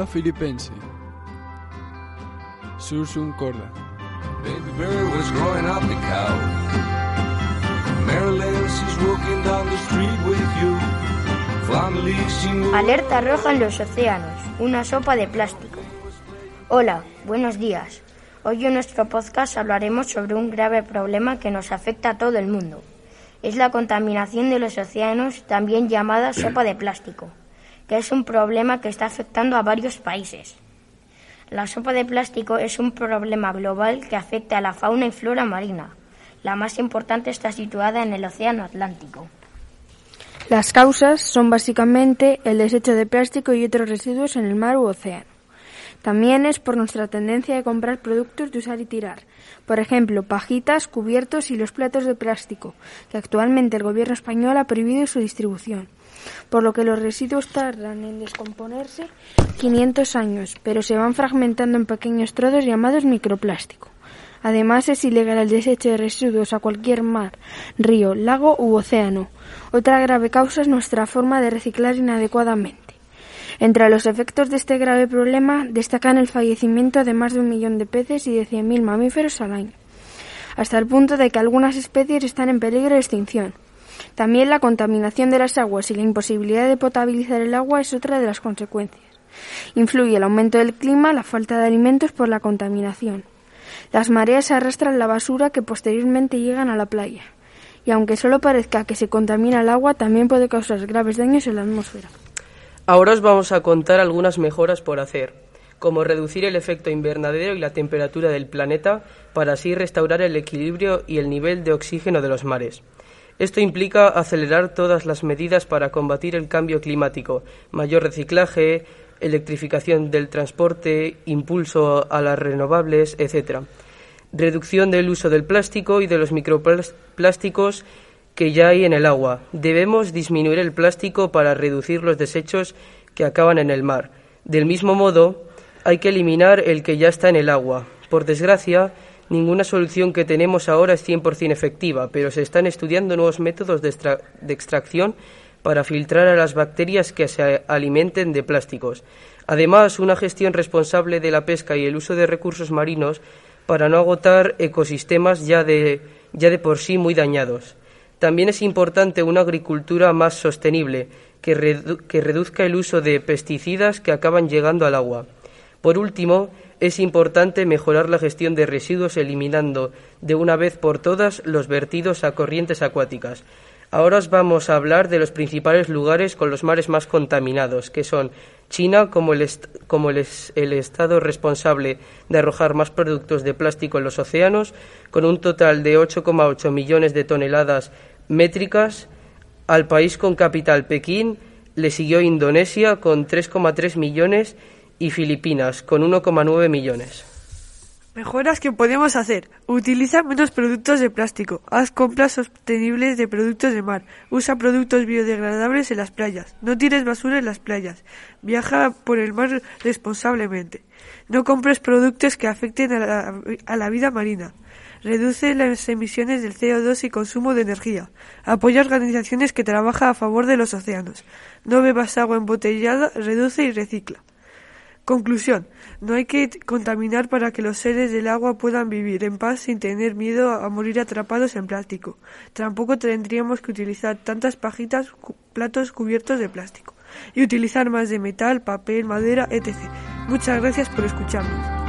Banda filipense. Sursum Corda. Baby Bird was growing up the cow. Marilyn, she's walking down the street with you. Finally, she moved. Alerta roja en los océanos, una sopa de plástico. Hola, buenos días. Hoy en nuestro podcast hablaremos sobre un grave problema que nos afecta a todo el mundo. Es la contaminación de los océanos, también llamada sopa de plástico, que es un problema que está afectando a varios países. La sopa de plástico es un problema global que afecta a la fauna y flora marina. La más importante está situada en el Océano Atlántico. Las causas son básicamente el desecho de plástico y otros residuos en el mar u océano. También es por nuestra tendencia de comprar productos de usar y tirar. Por ejemplo, pajitas, cubiertos y los platos de plástico, que actualmente el gobierno español ha prohibido su distribución. Por lo que los residuos tardan en descomponerse 500 años, pero se van fragmentando en pequeños trozos llamados microplástico. Además, es ilegal el desecho de residuos a cualquier mar, río, lago u océano. Otra grave causa es nuestra forma de reciclar inadecuadamente. Entre los efectos de este grave problema destacan el fallecimiento de más de un millón de peces y de 100.000 mamíferos al año, hasta el punto de que algunas especies están en peligro de extinción. También la contaminación de las aguas y la imposibilidad de potabilizar el agua es otra de las consecuencias. Influye el aumento del clima, la falta de alimentos por la contaminación. Las mareas arrastran la basura que posteriormente llegan a la playa. Y aunque solo parezca que se contamina el agua, también puede causar graves daños en la atmósfera. Ahora os vamos a contar algunas mejoras por hacer, como reducir el efecto invernadero y la temperatura del planeta para así restaurar el equilibrio y el nivel de oxígeno de los mares. Esto implica acelerar todas las medidas para combatir el cambio climático, mayor reciclaje, electrificación del transporte, impulso a las renovables, etc. Reducción del uso del plástico y de los microplásticos que ya hay en el agua. Debemos disminuir el plástico para reducir los desechos que acaban en el mar. Del mismo modo, hay que eliminar el que ya está en el agua. Por desgracia, ninguna solución que tenemos ahora es 100% efectiva, pero se están estudiando nuevos métodos de, extracción para filtrar a las bacterias que se alimenten de plásticos. Además, una gestión responsable de la pesca y el uso de recursos marinos para no agotar ecosistemas ya de, ya de por sí muy dañados. También es importante una agricultura más sostenible, que, redu que reduzca el uso de pesticidas que acaban llegando al agua. Por último, es importante mejorar la gestión de residuos eliminando de una vez por todas los vertidos a corrientes acuáticas. Ahora os vamos a hablar de los principales lugares con los mares más contaminados, que son China como, el, Estado responsable de arrojar más productos de plástico en los océanos, con un total de 8,8 millones de toneladas métricas. Al país con capital Pekín le siguió Indonesia con 3,3 millones y Filipinas con 1,9 millones. Mejoras que podemos hacer. Utiliza menos productos de plástico. Haz compras sostenibles de productos de mar. Usa productos biodegradables en las playas. No tires basura en las playas. Viaja por el mar responsablemente. No compres productos que afecten a la, vida marina. Reduce las emisiones del CO2 y consumo de energía. Apoya organizaciones que trabajan a favor de los océanos. No bebas agua embotellada. Reduce y recicla. Conclusión. No hay que contaminar para que los seres del agua puedan vivir en paz sin tener miedo a morir atrapados en plástico. Tampoco tendríamos que utilizar tantas pajitas, platos cubiertos de plástico. Y utilizar más de metal, papel, madera, etc. Muchas gracias por escucharnos.